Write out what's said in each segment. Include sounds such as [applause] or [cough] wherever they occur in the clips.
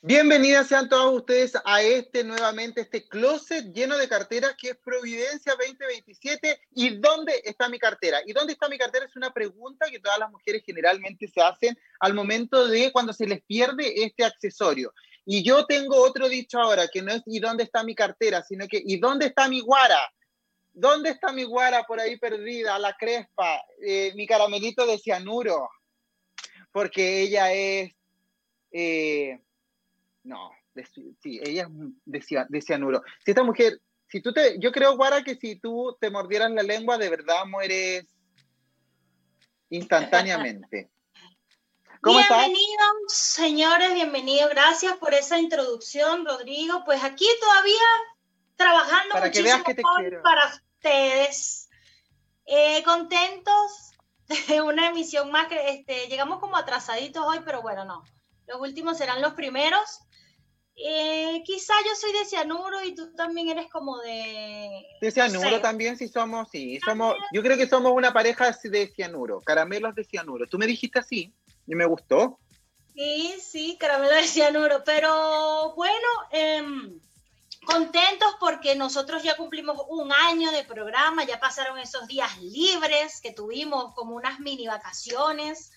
Bienvenidas sean todos ustedes a este nuevamente, este closet lleno de carteras que es Providencia 2027. ¿Y dónde está mi cartera? ¿Y dónde está mi cartera? Es una pregunta que todas las mujeres generalmente se hacen al momento de cuando se les pierde este accesorio. Y yo tengo otro dicho ahora, que no es ¿y dónde está mi cartera? sino que ¿y dónde está mi guara? ¿Dónde está mi guara por ahí perdida, la crespa, eh, mi caramelito de cianuro? Porque ella es... Eh, no, sí, ella es de, cianuro. Si esta mujer, si tú te, yo creo, Guara, que si tú te mordieras la lengua, de verdad mueres instantáneamente. [laughs] ¿Cómo bienvenidos, señores, bienvenidos. Gracias por esa introducción, Rodrigo. Pues aquí todavía trabajando para que veas que te quiero. para ustedes. Eh, contentos [laughs] de una emisión más que este, llegamos como atrasaditos hoy, pero bueno, no. Los últimos serán los primeros. Eh, quizá yo soy de cianuro y tú también eres como de... De cianuro también, sí somos, sí, somos, yo creo que somos una pareja de cianuro, caramelos de cianuro. Tú me dijiste así y me gustó. Sí, sí, caramelos de cianuro, pero bueno, em, contentos porque nosotros ya cumplimos un año de programa, ya pasaron esos días libres que tuvimos como unas mini vacaciones.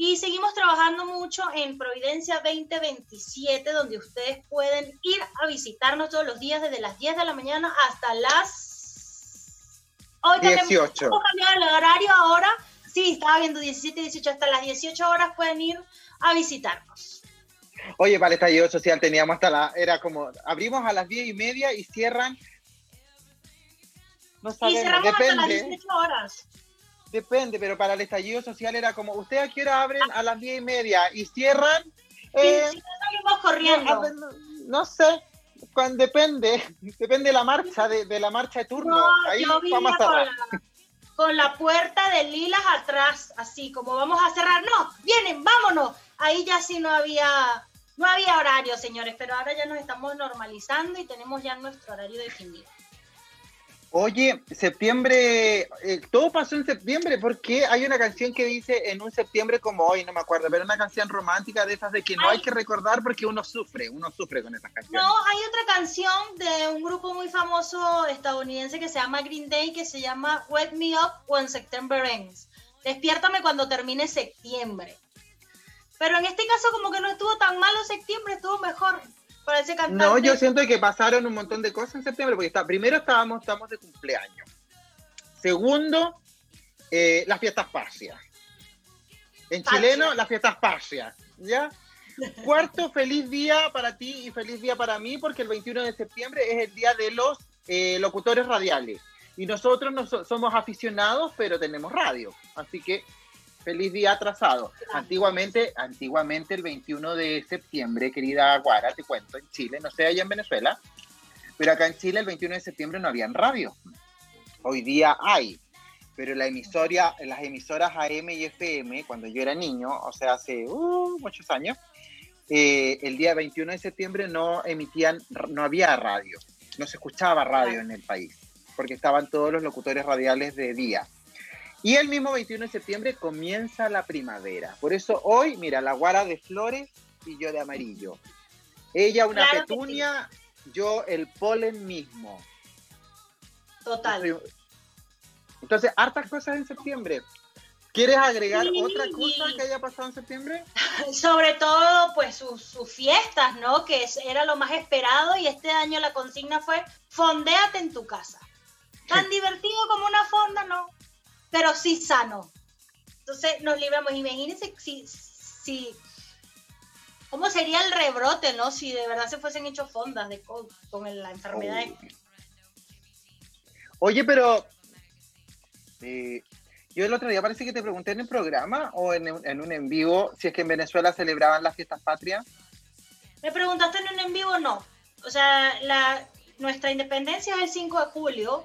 Y seguimos trabajando mucho en Providencia 2027, donde ustedes pueden ir a visitarnos todos los días desde las 10 de la mañana hasta las... Hoy 18. Hemos cambiado el horario ahora. Sí, estaba viendo 17, 18, hasta las 18 horas pueden ir a visitarnos. Oye, para el estallido social teníamos hasta la, era como, abrimos a las 10 y media y cierran. No sabemos, y cerramos depende. hasta las 18 horas. Depende, pero para el estallido social era como, ¿ustedes a qué hora abren? A las diez y media y cierran. Eh, sí, salimos corriendo. No, sé, cuando, depende, [laughs] depende de la marcha, de, la marcha de turno. Ahí vamos a cerrar. Con la, puerta de lilas atrás, así como vamos a cerrar. No, vienen, vámonos. Ahí ya sí no había, no había horario, señores, pero ahora ya nos estamos normalizando y tenemos ya nuestro horario definido. Oye, septiembre, eh, todo pasó en septiembre, porque hay una canción que dice en un septiembre como hoy, no me acuerdo, pero una canción romántica de esas de que no hay que recordar porque uno sufre, uno sufre con esas canciones. No, hay otra canción de un grupo muy famoso estadounidense que se llama Green Day, que se llama Wake Me Up When September Ends. Despiértame cuando termine septiembre. Pero en este caso como que no estuvo tan malo septiembre, estuvo mejor. No, yo siento que pasaron un montón de cosas en septiembre, porque está, primero estábamos, estamos de cumpleaños. Segundo, eh, las fiestas patrias. En chileno, las fiestas patrias. ¿Ya? Cuarto, feliz día para ti y feliz día para mí, porque el 21 de septiembre es el día de los eh, locutores radiales. Y nosotros no somos aficionados, pero tenemos radio. Así que feliz día atrasado. Antiguamente, antiguamente el 21 de septiembre, querida Guara, te cuento, en Chile, no sé allá en Venezuela, pero acá en Chile el 21 de septiembre no habían radio. Hoy día hay, pero la emisora, las emisoras AM y FM, cuando yo era niño, o sea, hace uh, muchos años, eh, el día 21 de septiembre no emitían, no había radio, no se escuchaba radio en el país, porque estaban todos los locutores radiales de día. Y el mismo 21 de septiembre comienza la primavera. Por eso hoy, mira, la guara de flores y yo de amarillo. Ella una petunia, yo el polen mismo. Total. Entonces, hartas cosas en septiembre. ¿Quieres agregar otra cosa que haya pasado en septiembre? [laughs] Sobre todo, pues sus, fiestas, ¿no? Que era lo más esperado y este año la consigna fue fondéate en tu casa. Tan divertido como una fonda, ¿no? Pero sí sano. Entonces nos libramos. Imagínense si, si, cómo sería el rebrote, ¿no? Si de verdad se fuesen hechos fondas de con la enfermedad. Oye, pero eh, yo el otro día parece que te pregunté en el programa o en, en, un en vivo si es que en Venezuela celebraban las fiestas patrias. Me preguntaste en un en vivo, no. O sea, la, nuestra independencia es el 5 de julio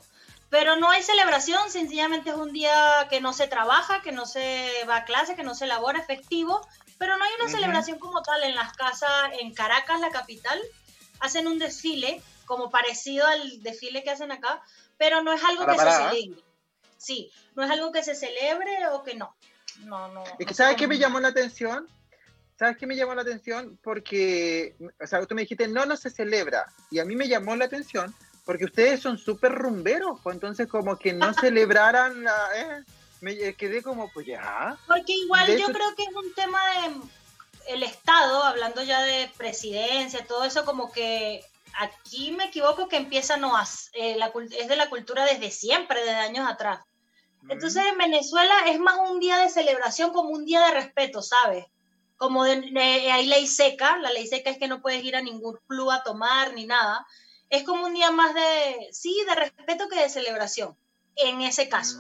pero no hay celebración, sencillamente es un día que no se trabaja, que no se va a clase, que no se elabora efectivo, pero no hay una celebración como tal en las casas en Caracas, la capital. Hacen un desfile como parecido al desfile que hacen acá, pero no es algo que se celebre. Sí, no es algo que se celebre o que no. No, no. Es que, ¿sabes qué me llamó la atención? ¿sabes qué me llamó la atención? Porque, o sea, tú me dijiste, no, no se celebra. Y a mí me llamó la atención porque ustedes son súper rumberos, pues entonces como que no [laughs] celebraran la... Eh, me quedé como, pues ya. Porque igual yo creo que es un tema de el Estado, hablando ya de presidencia, todo eso como que aquí me equivoco que empieza no eh, la, es de la cultura desde siempre, desde años atrás. Entonces en Venezuela es más un día de celebración como un día de respeto, ¿sabes? Como de, hay ley seca, la ley seca es que no puedes ir a ningún club a tomar ni nada. Es como un día más de, sí, de respeto que de celebración, en ese caso.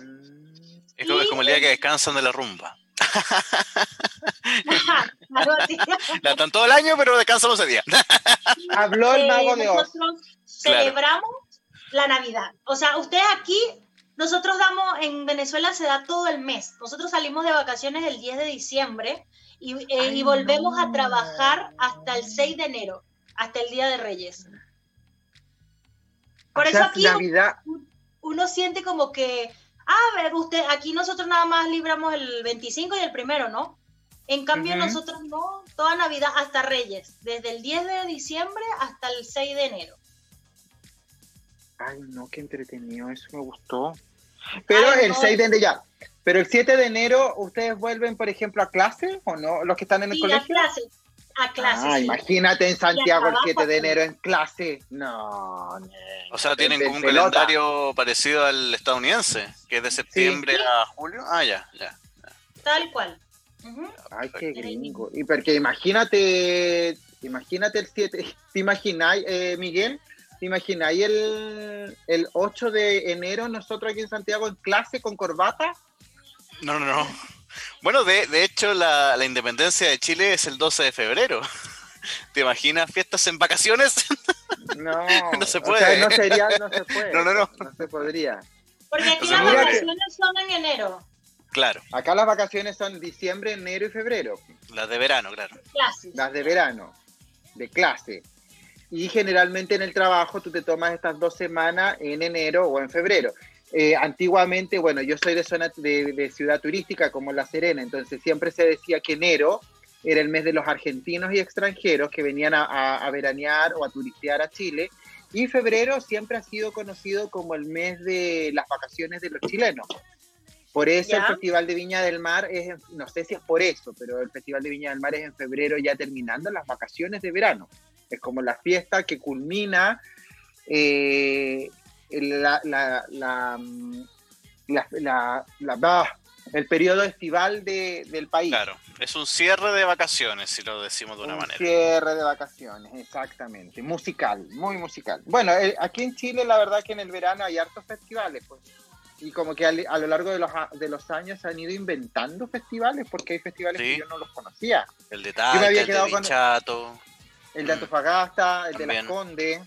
Es como, el día que descansan de la rumba. [laughs] [laughs] la están todo el año, pero descansan ese día. [laughs] Habló el mago de Oz. Celebramos la Navidad. O sea, ustedes aquí nosotros damos, en Venezuela se da todo el mes. Nosotros salimos de vacaciones el 10 de diciembre y, eh, volvemos a trabajar hasta el 6 de enero, hasta el Día de Reyes. Por eso aquí Uno, siente como que, ah, ver, usted, aquí nosotros nada más libramos el 25 y el primero, ¿no? En cambio, nosotros no, toda Navidad hasta Reyes, desde el 10 de diciembre hasta el 6 de enero. Ay, no, qué entretenido, eso me gustó. Pero el 6 de enero ya. Pero el 7 de enero, ¿ustedes vuelven, por ejemplo, a clase o no? Los que están en el colegio. A clase. A clase. Ah, imagínate en Santiago el 7 de enero en clase. No, no. O sea, tienen como un calendario parecido al estadounidense, que es de septiembre a julio. Ah, ya, ya. Tal cual. Ay, qué gringo. Y porque imagínate, imagínate el 7, [laughs] ¿te imagináis, eh, Miguel? ¿Te imagináis el, el 8 de enero nosotros aquí en Santiago en clase con corbata? No, no, no. Bueno, de, de hecho, la, la, independencia de Chile es el 12 de febrero. [laughs] ¿Te imaginas fiestas en vacaciones? [laughs] No, no se puede. no sería, no se puede. No, no, no. No se podría. Porque aquí las vacaciones son en enero. Claro. Acá las vacaciones son diciembre, enero y febrero. Las de verano, claro. Clases. Las de verano, de clase y generalmente en el trabajo tú te tomas estas dos semanas en enero o en febrero. Eh, antiguamente, bueno, yo soy de zona de, ciudad turística como La Serena, entonces siempre se decía que enero era el mes de los argentinos y extranjeros que venían a, veranear o a turistear a Chile. Y febrero siempre ha sido conocido como el mes de las vacaciones de los chilenos. Por eso el Festival de Viña del Mar es, no sé si es por eso, pero el Festival de Viña del Mar es en febrero ya terminando las vacaciones de verano es como la fiesta que culmina eh, la, la, el periodo estival del país. Claro, es un cierre de vacaciones, si lo decimos de una un manera. Cierre de vacaciones, exactamente. Musical, muy musical. Bueno, eh, aquí en Chile la verdad que en el verano hay hartos festivales, pues. Y como que a, lo largo de los, de los años se han ido inventando festivales, porque hay festivales que yo no los conocía. El de Talca, el de Chato el de Antofagasta, el de Las Condes.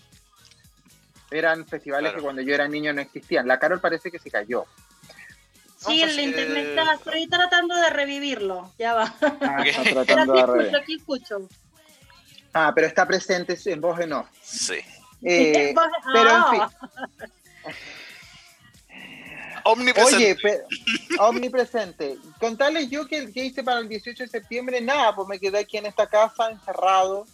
Eran festivales que cuando yo era niño no existían. La Carol parece que se cayó. Sí, el internet está, estoy tratando de revivirlo. Ya va. Ah, está [laughs] tratando de escucho, aquí escucho. Ah, pero está presente en voz [laughs] en off. Sí. Eh, pero en fin. [laughs] Omnipresente. Oye, omnipresente. Contarles yo que, que hice para el 18 de septiembre, nada, pues me quedé aquí en esta casa encerrado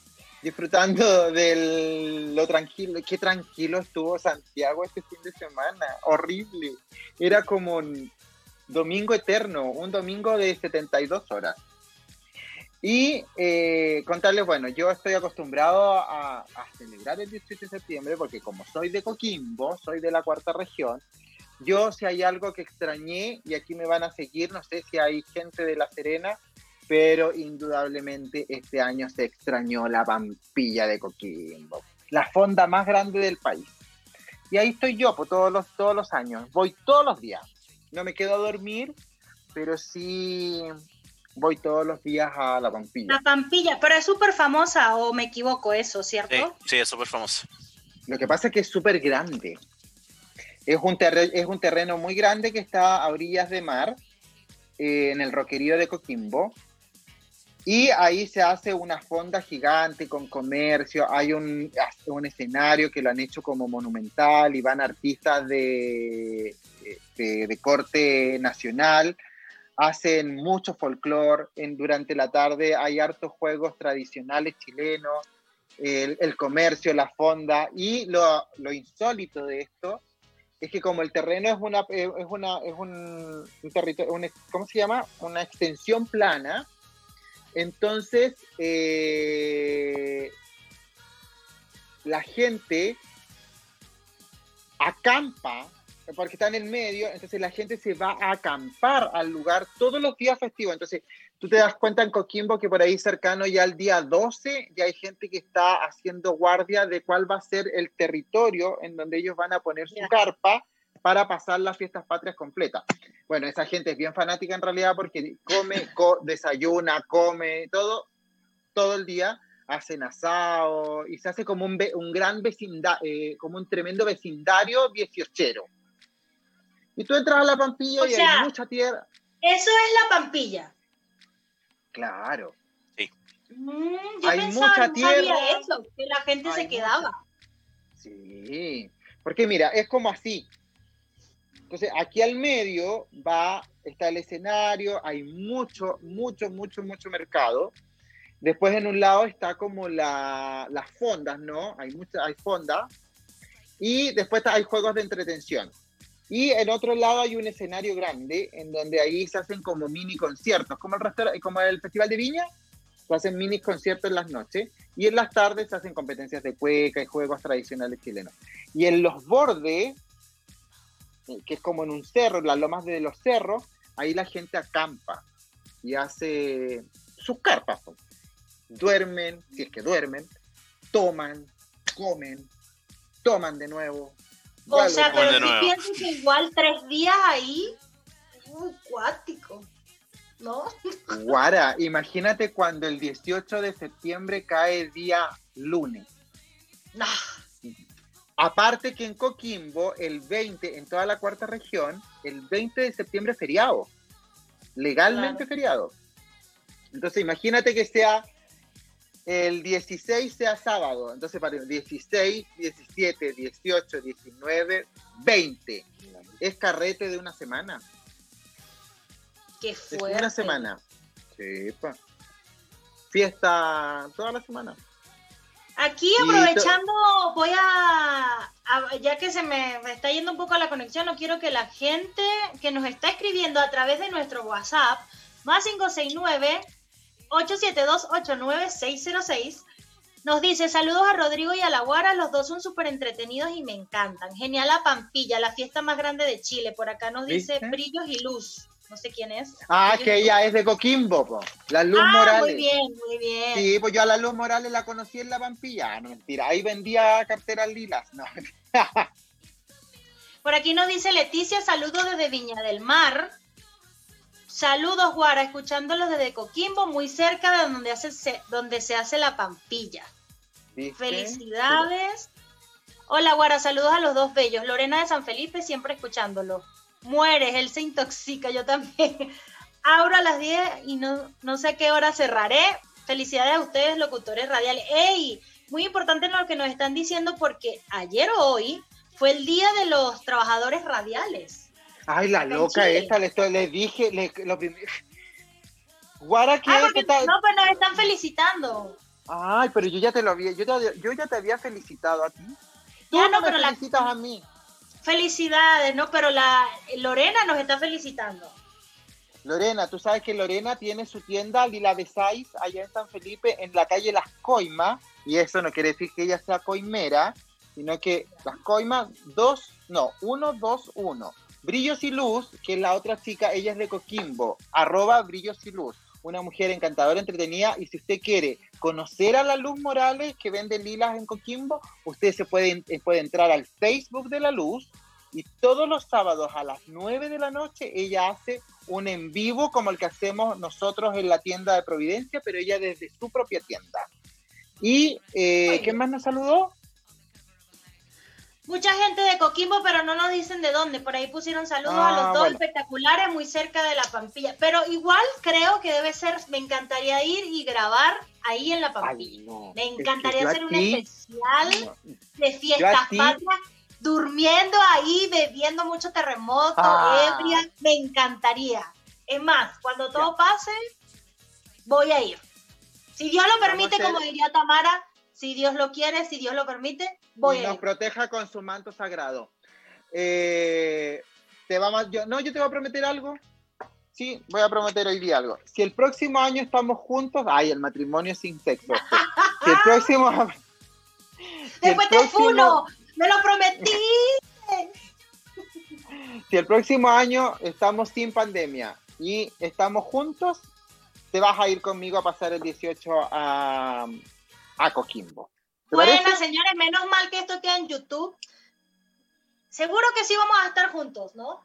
disfrutando de lo tranquilo. Qué tranquilo estuvo Santiago este fin de semana. Horrible. Era como un domingo eterno, un domingo de 72 horas. Y eh, contarles, bueno, yo estoy acostumbrado a, a, celebrar el 18 de septiembre porque como soy de Coquimbo, soy de la cuarta región, yo si hay algo que extrañé y aquí me van a seguir, no sé si hay gente de La Serena, pero indudablemente este año se extrañó la vampilla de Coquimbo, la fonda más grande del país. Y ahí estoy yo, por pues, todos los, todos los años, voy todos los días. No me quedo a dormir, pero sí voy todos los días a la Pampilla. La Pampilla, pero es súper famosa, o me equivoco eso, ¿cierto? Sí, es súper famosa. Lo que pasa es que es súper grande. Es un, es un terreno muy grande que está a orillas de mar, eh, en el roquerío de Coquimbo. Y ahí se hace una fonda gigante con comercio, hay un, un escenario que lo han hecho como monumental y van artistas de, de, corte nacional. Hacen mucho folclore, durante la tarde hay hartos juegos tradicionales chilenos, el, comercio, la fonda, y lo, lo, insólito de esto es que como el terreno es una, es una, es un, territorio, ¿cómo se llama? Una extensión plana, entonces eh, la gente acampa porque está en el medio, entonces la gente se va a acampar al lugar todos los días festivos. Entonces, tú te das cuenta en Coquimbo que por ahí cercano ya al día 12 ya hay gente que está haciendo guardia de cuál va a ser el territorio en donde ellos van a poner su carpa para pasar las fiestas patrias completas. Bueno, esa gente es bien fanática en realidad porque come, [laughs] desayuna, come, todo, todo el día hacen asado y se hace como un, un gran vecindario, eh, como un tremendo vecindario dieciochero. Y tú entras a la Pampilla y hay mucha tierra. Eso es la Pampilla. Claro. Sí. Mm, hay mucha tierra. eso, que la gente se quedaba. Sí. Porque mira, es como así. Entonces, aquí al medio va, está el escenario, hay mucho, mucho, mucho, mucho mercado. Después en un lado está como la, las fondas, ¿no? Hay muchas, hay fondas. Y después hay juegos de entretención. Y en otro lado hay un escenario grande en donde ahí se hacen como mini conciertos, como el, como el Festival de Viña, se hacen mini conciertos en las noches y en las tardes se hacen competencias de cueca y juegos tradicionales chilenos. Y en los bordes, que es como en un cerro, en las lomas de los cerros, ahí la gente acampa y hace sus carpas. Duermen, si es que duermen, toman, comen, toman de nuevo, o sea, pero si pienso que igual tres días ahí, muy cuático, ¿no? [laughs] Guara, imagínate cuando el 18 de septiembre cae día lunes. No. Aparte que en Coquimbo, el 20, en toda la cuarta región, el 20 de septiembre es feriado. Legalmente feriado. Entonces imagínate que sea el 16 sea sábado. Entonces, para el 16, 17, 18, 19, 20. Es carrete de una semana. Qué fuerte. una semana. Sí, pa. Fiesta toda la semana. Aquí aprovechando, voy a, ya que se me, está yendo un poco la conexión, no quiero que la gente que nos está escribiendo a través de nuestro WhatsApp, más 569 872-89606. Nos dice, saludos a Rodrigo y a la Guara, los dos son súper entretenidos y me encantan. Genial la Pampilla, la fiesta más grande de Chile. Por acá nos dice Brillos y Luz. No sé quién es. Ah, que ella es de Coquimbo, La Luz ah, Morales. Muy bien, muy bien. Sí, pues yo a la Luz Morales la conocí en la Pampilla. No, mentira. Ahí vendía carteras lilas. No. [laughs] Por aquí nos dice Leticia, saludos desde Viña del Mar. Saludos, Guara, escuchándolos desde Coquimbo, muy cerca de donde, hace, donde se hace la pampilla. Felicidades. Hola, Guara, saludos a los dos bellos. Lorena de San Felipe, siempre escuchándolo. Mueres, él se intoxica, yo también. [laughs] Abro a las 10 y no, no sé a qué hora cerraré. Felicidades a ustedes, locutores radiales. ¡Ey! Muy importante lo que nos están diciendo porque ayer o hoy fue el día de los trabajadores radiales. Ay, la loca esta, le, le dije, le, lo primero. [laughs] Guara, ¿qué? Ah, no, pues nos están felicitando. Ay, pero yo ya te lo había, yo, yo ya te había felicitado a ti. Tú ya no, pero felicitas a mí. Felicidades, no, pero la Lorena nos está felicitando. Lorena, tú sabes que Lorena tiene su tienda Lila de Saiz allá en San Felipe, en la calle Las Coimas, y eso no quiere decir que ella sea coimera, sino que Las Coimas, dos, no, uno, dos, uno. Brillos y Luz, que es la otra chica, ella es de Coquimbo, arroba Brillos y Luz, una mujer encantadora, entretenida, y si usted quiere conocer a la Luz Morales, que vende lilas en Coquimbo, usted se puede, eh, puede entrar al Facebook de la Luz, y todos los sábados a las 9 de la noche ella hace un en vivo como el que hacemos nosotros en la tienda de Providencia, pero ella desde su propia tienda. ¿Y eh, qué más nos saludó? Mucha gente de Coquimbo, pero no nos dicen de dónde. Por ahí pusieron saludos a los ah, dos espectaculares, muy cerca de la Pampilla. Pero igual creo que debe ser, me encantaría ir y grabar ahí en la Pampilla. Me encantaría hacer un especial de fiestas patrias, durmiendo ahí, bebiendo mucho terremoto, ah. ebria. Me encantaría. Es más, cuando todo pase, voy a ir. Si Dios lo permite, como diría Tamara, si Dios lo quiere, si Dios lo permite, voy ir. Nos proteja con su manto sagrado. Eh, te vamos, yo, no, yo te voy a prometer algo. Sí, voy a prometer hoy día algo. Si el próximo año estamos juntos, ay, el matrimonio sin sexo. Si el próximo. [laughs] Después te funo, me lo prometí. [laughs] Si el próximo año estamos sin pandemia y estamos juntos, te vas a ir conmigo a pasar el 18 a, a Coquimbo. Bueno, señores, menos mal que esto queda en YouTube. Seguro que sí vamos a estar juntos, ¿no?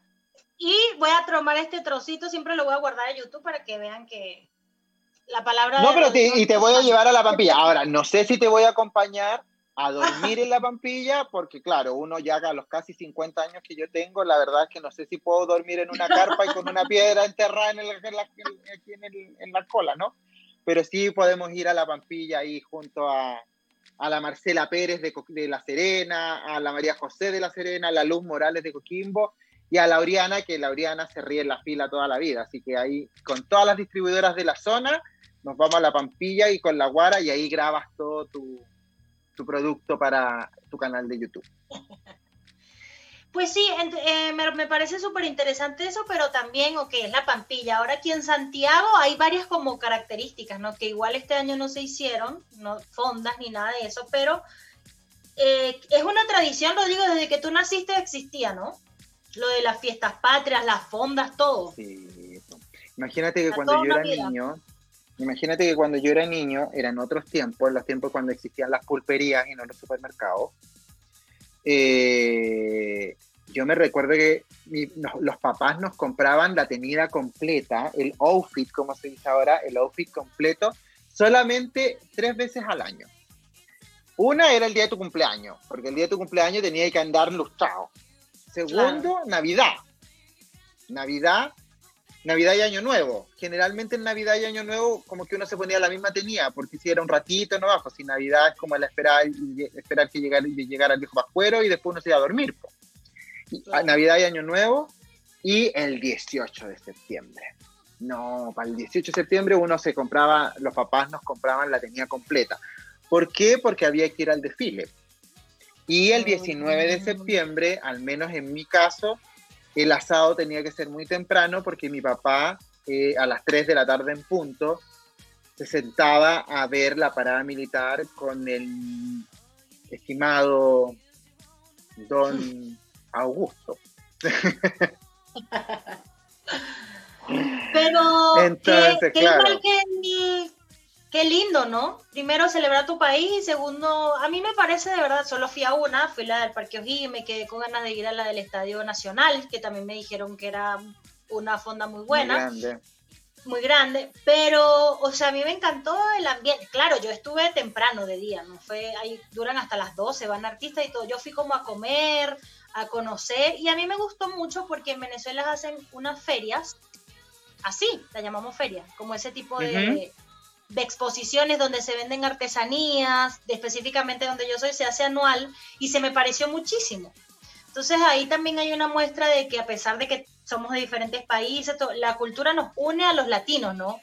Y voy a tomar este trocito, siempre lo voy a guardar en YouTube para que vean que la palabra... No, pero y te voy a llevar a la pampilla. Ahora, no sé si te voy a acompañar a dormir en la pampilla, porque claro, uno ya a los casi 50 años que yo tengo, la verdad es que no sé si puedo dormir en una [laughs] carpa y con una piedra enterrada en, en, la, en, la, cola, ¿no? Pero sí podemos ir a la pampilla ahí junto a, a la Marcela Pérez de, La Serena, a la María José de La Serena, a la Luz Morales de Coquimbo y a Lauriana, que Lauriana se ríe en la fila toda la vida. Así que ahí, con todas las distribuidoras de la zona, nos vamos a la Pampilla y con la Guara y ahí grabas todo tu producto para tu canal de YouTube. [laughs] Pues sí, eh, me, parece súper interesante eso, pero también, ok, es la Pampilla. Ahora aquí en Santiago hay varias como características, ¿no? Que igual este año no se hicieron, no fondas ni nada de eso, pero eh, es una tradición, lo digo, desde que tú naciste existía, ¿no? Lo de las fiestas patrias, las fondas, todo. Sí, imagínate que cuando yo era niño, Imagínate que cuando yo era niño, eran otros tiempos, los tiempos cuando existían las pulperías y no los supermercados. Eh, yo me recuerdo que los papás nos compraban la tenida completa, el outfit, como se dice ahora, el outfit completo, solamente tres veces al año. Una era el día de tu cumpleaños, porque el día de tu cumpleaños tenía que andar lustrado. Segundo, Navidad. Navidad Navidad y Año Nuevo. Generalmente en Navidad y Año Nuevo como que uno se ponía la misma tenía, porque si era un ratito, no bajo. Si Navidad es como la esperar, esperar que llegara, llegara el viejo pascuero y después uno se iba a dormir. Navidad y Año Nuevo y el 18 de septiembre. No, para el 18 de septiembre uno se compraba, los papás nos compraban la tenía completa. ¿Por qué? Porque había que ir al desfile. Y el 19 de septiembre, al menos en mi caso, el asado tenía que ser muy temprano porque mi papá eh, a las 3 de la tarde en punto se sentaba a ver la parada militar con el estimado don Augusto. [laughs] Pero Entonces, claro. que Qué lindo, ¿no? Primero celebrar tu país y segundo, a mí me parece de verdad, solo fui a una, fui la del Parque O'Higgins y me quedé con ganas de ir a la del Estadio Nacional, que también me dijeron que era una fonda muy buena. Muy grande. Muy grande, pero, o sea, a mí me encantó el ambiente. Claro, yo estuve temprano de día, ¿no? Fue, ahí duran hasta las 12, van artistas y todo. Yo fui como a comer, a conocer, y a mí me gustó mucho porque en Venezuela hacen unas ferias, así, la llamamos ferias, como ese tipo de de exposiciones donde se venden artesanías, de específicamente donde yo soy, se hace anual y se me pareció muchísimo. Entonces ahí también hay una muestra de que a pesar de que somos de diferentes países, la cultura nos une a los latinos, ¿no?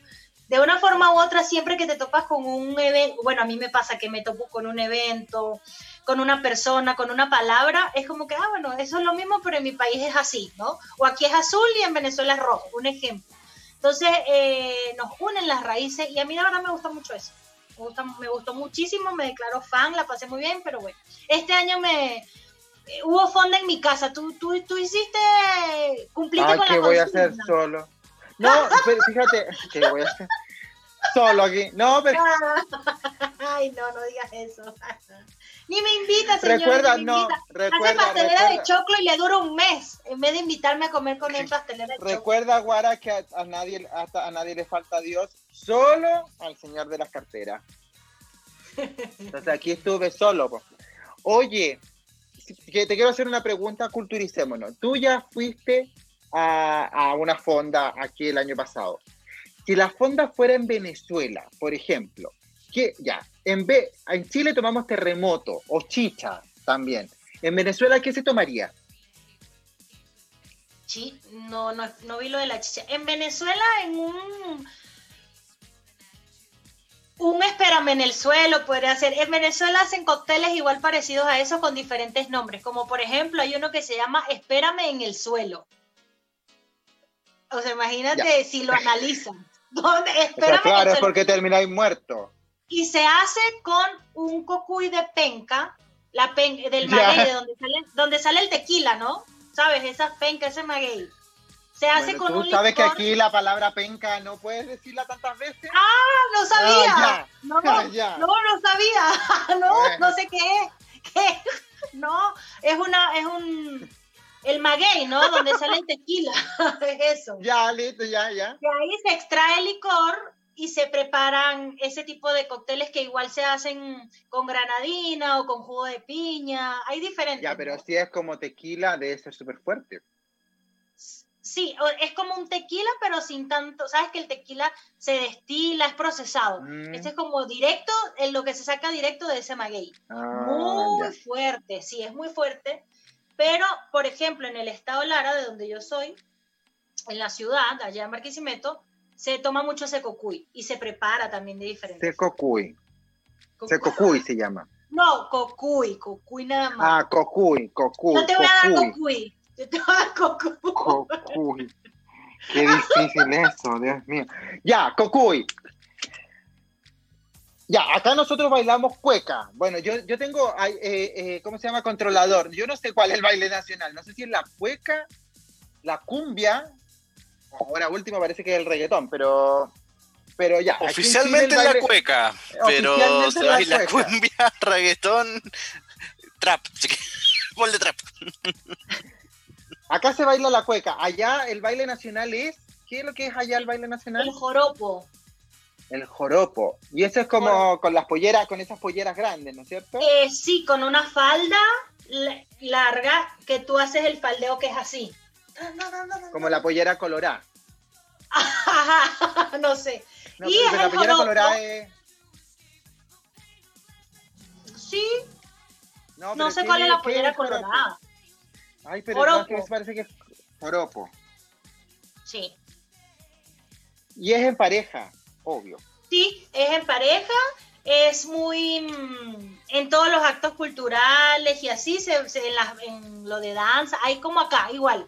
De una forma u otra, siempre que te topas con un evento, bueno, a mí me pasa que me topo con un evento, con una persona, con una palabra, es como que, ah, bueno, eso es lo mismo, pero en mi país es así, ¿no? O aquí es azul y en Venezuela es rojo, un ejemplo. Entonces, eh, nos unen las raíces y a mí la verdad me gusta mucho eso. Me, gusta, me gustó muchísimo, me declaro fan, la pasé muy bien, pero bueno, este año me... Eh, hubo fonda en mi casa, tú, tú, tú hiciste, cumpliste con ¿qué voy a hacer solo? No, pero fíjate, [laughs] ¿qué voy a hacer? Solo aquí. No, pero... [laughs] Ay, no, no digas eso. [laughs] Ni me invita, señor. Recuerda, no, recuerda. Hace pastelera de choclo y le dura un mes, en vez de invitarme a comer con él pastelera de choclo. Recuerda, Guara, que a, nadie, a, nadie le falta Dios, solo al señor de las carteras. Entonces aquí estuve solo. Oye, te quiero hacer una pregunta, culturicémonos. Tú ya fuiste a, a una fonda aquí el año pasado. Si la fonda fuera en Venezuela, por ejemplo, que ya, en, vez, en Chile tomamos terremoto o chicha también. En Venezuela, ¿qué se tomaría? chi, no, no, no vi lo de la chicha. En Venezuela, en un un espérame en el suelo podría ser. En Venezuela hacen cócteles igual parecidos a eso con diferentes nombres, como por ejemplo hay uno que se llama espérame en el suelo. O sea, imagínate si lo analizan. [laughs] ¿Dónde? Espérame claro, en el es porque termináis muerto. Y se hace con un cocuy de penca, la pen, del maguey, de donde sale, donde sale el tequila, ¿no? ¿Sabes? Esas pencas, ese maguey. Se hace Bueno, con tú un sabes que licor- aquí la palabra penca no puedes decirla tantas veces. ¡Ah, no sabía! Ah, ya. No, Ah, [laughs] ya. no, no sabía. [laughs] No, Bueno. no sé qué es. ¿Qué? No, es una, es un, el maguey, ¿no? Donde sale el tequila. [laughs] Es eso. Ya, listo, ya, ya. De ahí se extrae el licor y se preparan ese tipo de cócteles que igual se hacen con granadina o con jugo de piña. Hay diferentes. Ya, pero si es como tequila, debe ser súper fuerte. Sí, es como un tequila, pero sin tanto. Sabes que el tequila se destila, es procesado. Mm. Este es como directo, en lo que se saca directo de ese maguey. Ah, muy ya. fuerte, sí, es muy fuerte. Pero, por ejemplo, en el estado Lara, de donde yo soy, en la ciudad, allá en Barquisimeto, se toma mucho secocuy y se prepara también de diferentes. Secocuy. Cocuy. Secocuy se llama. No, cocuy, cocuy nada más. Ah, cocuy, cocuy. no te voy a dar cocuy. yo te voy a dar cocuy. Cocuy. Qué difícil eso, Dios mío. Ya, cocuy. Ya, acá nosotros bailamos cueca. Bueno, yo, yo tengo, eh, eh, ¿cómo se llama? Controlador. Yo no sé cuál es el baile nacional. No sé si es la cueca, la cumbia, ahora último parece que es el reggaetón, pero, pero ya. Oficialmente es la baile- cueca, pero se la baila cueca. cumbia, [laughs] reggaetón, trap. Bol de [laughs] trap. Acá se baila la cueca. Allá el baile nacional es, ¿qué es lo que es allá el baile nacional? El joropo. El joropo. Y eso es como con las polleras, con esas polleras grandes, ¿no es cierto? Eh, sí, con una falda la- larga que tú haces el faldeo que es así. Como la pollera colorada. [laughs] No sé. No, Y pero es la el pollera joropo. colorada es. Sí, No, sé ¿qué cuál es la pollera joropo? colorada. Ay, pero no, que parece que es joropo. Sí. Y es en pareja, obvio. Sí, es en pareja, es muy mm, en todos los actos culturales y así, se, se- en, las- en lo de danza, hay como acá, igual.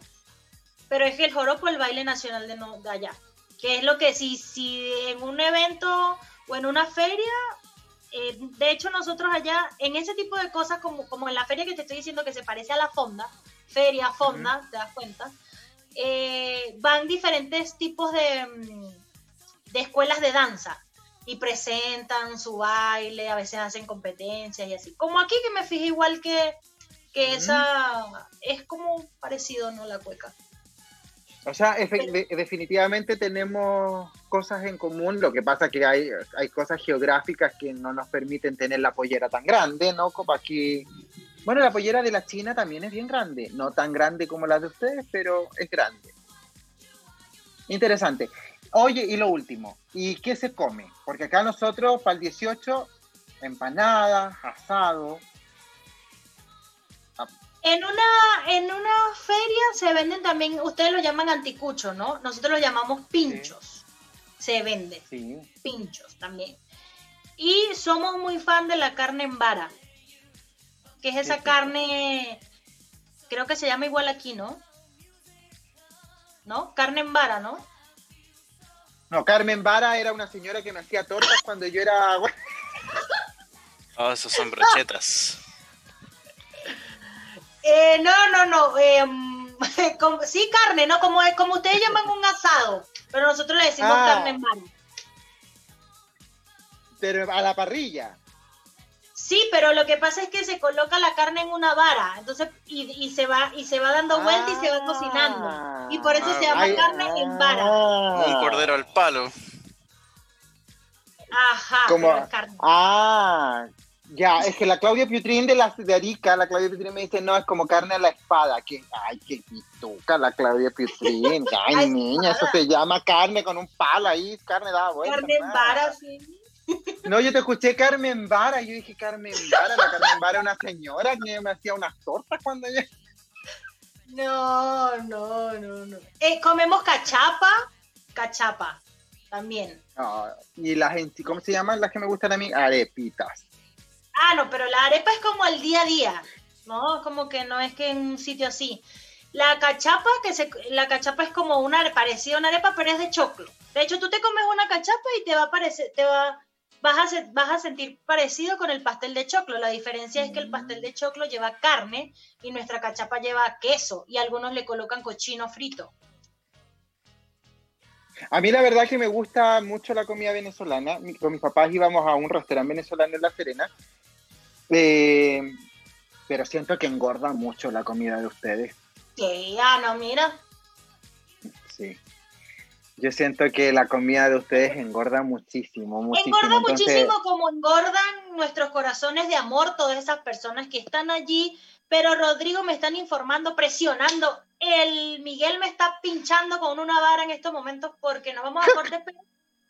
Pero es que el joropo el baile nacional de, no- de allá. Que es lo que si, si en un evento o en una feria, eh, de hecho nosotros allá, en ese tipo de cosas, como, como en la feria que te estoy diciendo que se parece a la fonda, feria, fonda, te das cuenta, eh, van diferentes tipos de, mm, de escuelas de danza y presentan su baile, a veces hacen competencias y así. Como aquí que me fijé igual que, que esa, es como parecido, ¿no? La cueca. O sea, de- definitivamente tenemos cosas en común. Lo que pasa que hay, hay cosas geográficas que no nos permiten tener la pollera tan grande, ¿no? Como aquí. Bueno, la pollera de la China también es bien grande. No tan grande como la de ustedes, pero es grande. Interesante. Oye, y lo último, ¿y qué se come? Porque acá nosotros, para el 18, empanadas, asado. En una, en una feria se venden también, ustedes lo llaman anticucho, ¿no? Nosotros lo llamamos pinchos. Se vende, Sí. pinchos también. Y somos muy fan de la carne en vara, que es esa Sí, sí. carne, creo que se llama igual aquí, ¿no? ¿No? Carne en vara, ¿no? No, Carmen Vara era una señora que me hacía tortas cuando yo era... [laughs] Oh, esos son brochetas. Eh, no, no, no. em, [laughs] como- sí, carne, ¿no? Como, como ustedes llaman un asado, pero nosotros le decimos Ah. carne en vara. Pero a la parrilla. Sí, pero lo que pasa es que se coloca la carne en una vara, entonces y, y se va y se va dando vuelta y se va cocinando. Y por eso se llama Ay, carne en vara. ah. Un cordero al palo. Ajá, Como- pero es carne. Ah, ya, es que la Claudia Piutrín de, las de Arica, la Claudia Piutrín me dice, no, es como carne a la espada. Que, ay, qué pituca la Claudia Piutrín. [laughs] Ay, Ay, niña, eso se llama carne con un palo ahí, carne dada vuelta. Carne en vara, sí. No, yo te escuché Carmen Vara, yo dije Carmen Vara, la Carmen Vara es una señora que me hacía unas tortas cuando yo... No, no, no, no. Eh, comemos cachapa, cachapa, también. No, y las, ¿cómo se llaman las que me gustan a mí? Arepitas. Ah, no, pero la arepa es como el día a día, ¿no? Como que no es que en un sitio así. La cachapa, que se, la cachapa es como una parecida a una arepa, pero es de choclo. De hecho, tú te comes una cachapa y te va a parecer, te va, vas a, vas a sentir parecido con el pastel de choclo. La diferencia es que el pastel de choclo lleva carne y nuestra cachapa lleva queso y algunos le colocan cochino frito. A mí la verdad que me gusta mucho la comida venezolana. Con mis papás íbamos a un restaurante venezolano en La Serena. Eh, pero siento que engorda mucho la comida de ustedes. Que, ah, no, mira. Sí. Yo siento que la comida de ustedes engorda muchísimo, muchísimo. Engorda Entonces, muchísimo como engordan nuestros corazones de amor todas esas personas que están allí, pero Rodrigo me están informando, presionando. El Miguel me está pinchando con una vara en estos momentos porque nos vamos a [laughs] corte,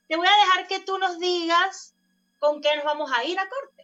te voy a dejar que tú nos digas con qué nos vamos a ir a corte.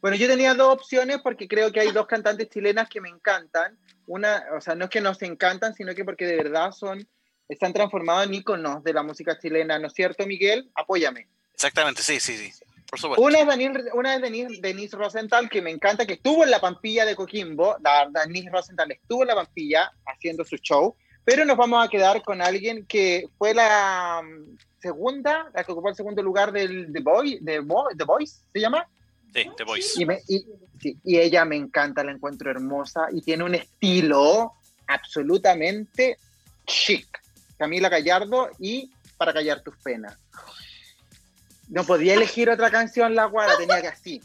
Bueno, yo tenía dos opciones porque creo que hay dos cantantes chilenas que me encantan. Una, o sea, no es que nos encantan, sino que porque de verdad son, están transformados en íconos de la música chilena, ¿no es cierto, Miguel? Apóyame. Exactamente, sí, sí, sí. Por supuesto. Una es Daniel, una es Denise, Denise Rosenthal, que me encanta, que estuvo en la Pampilla de Coquimbo. La, Denise Rosenthal estuvo en la Pampilla haciendo su show, pero nos vamos a quedar con alguien que fue la mm, segunda, la que ocupó el segundo lugar del The, Boy, The, Bo- The Voice, ¿se llama? Sí, The Voice. Y, me- y- sí, y ella me encanta, la encuentro hermosa y tiene un estilo absolutamente chic. Camila Gallardo y Para callar tus penas. No podía elegir otra canción, la guara, tenía que así.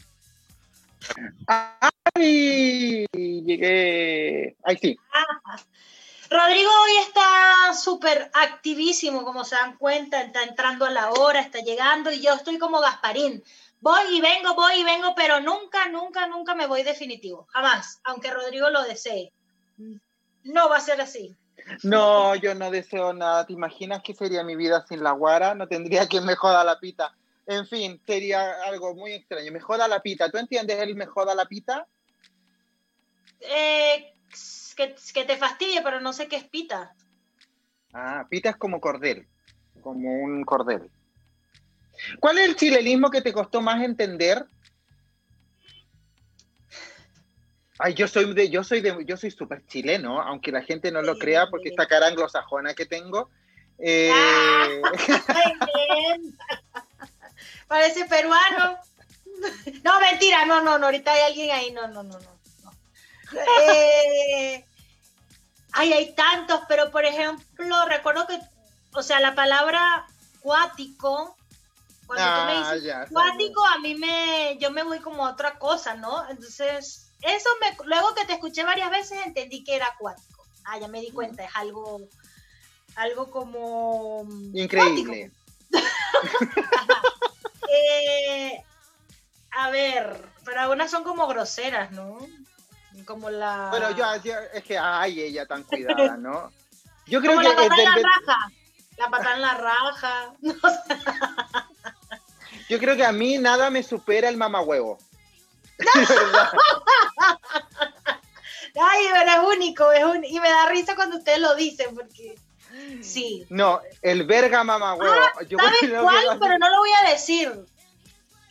¡Ay! Llegué. Ay, sí. Rodrigo hoy está súper activísimo, como se dan cuenta, está entrando a la hora, está llegando y yo estoy como Gasparín. Voy y vengo, voy y vengo, pero nunca, nunca, nunca me voy definitivo. Jamás, aunque Rodrigo lo desee. No va a ser así. No, yo no deseo nada. ¿Te imaginas qué sería mi vida sin la guara? No tendría que me joda la pita. En fin, sería algo muy extraño. Me joda la pita. ¿Tú entiendes el me joda la pita? Eh, que, que te fastidie, pero no sé qué es pita. Ah, pita es como cordel, como un cordel. ¿Cuál es el chilenismo que te costó más entender? Ay, yo soy de, yo soy de, yo soy súper chileno, aunque la gente no lo crea porque esta cara anglosajona que tengo. Eh, [laughs] bien. Parece peruano. No, mentira, no, no, no, ahorita hay alguien ahí, no, no, no, no. no. Eh, ay, hay tantos, pero por ejemplo, recuerdo que, o sea, la palabra cuático, cuando tú me ah, dices ya, cuático, a mí me, yo me voy como a otra cosa, ¿no? Entonces, eso me, luego que te escuché varias veces entendí que era acuático. Ah, ya me di cuenta, es algo, algo como mm, Increíble. [laughs] Eh, a ver, pero algunas son como groseras, ¿no? Como la. Bueno, yo, es que, ay, ella tan cuidada, ¿no? Yo creo como que la patada en la raja. La patada en la raja. [laughs] No sé. Yo creo que a mí nada me supera el mamahuevo. [laughs] Ay, pero es único, es un... y me da risa cuando ustedes lo dicen, porque sí. No, el verga mamahuevo. Yo ¿Sabes cuál? Pero no lo voy a decir.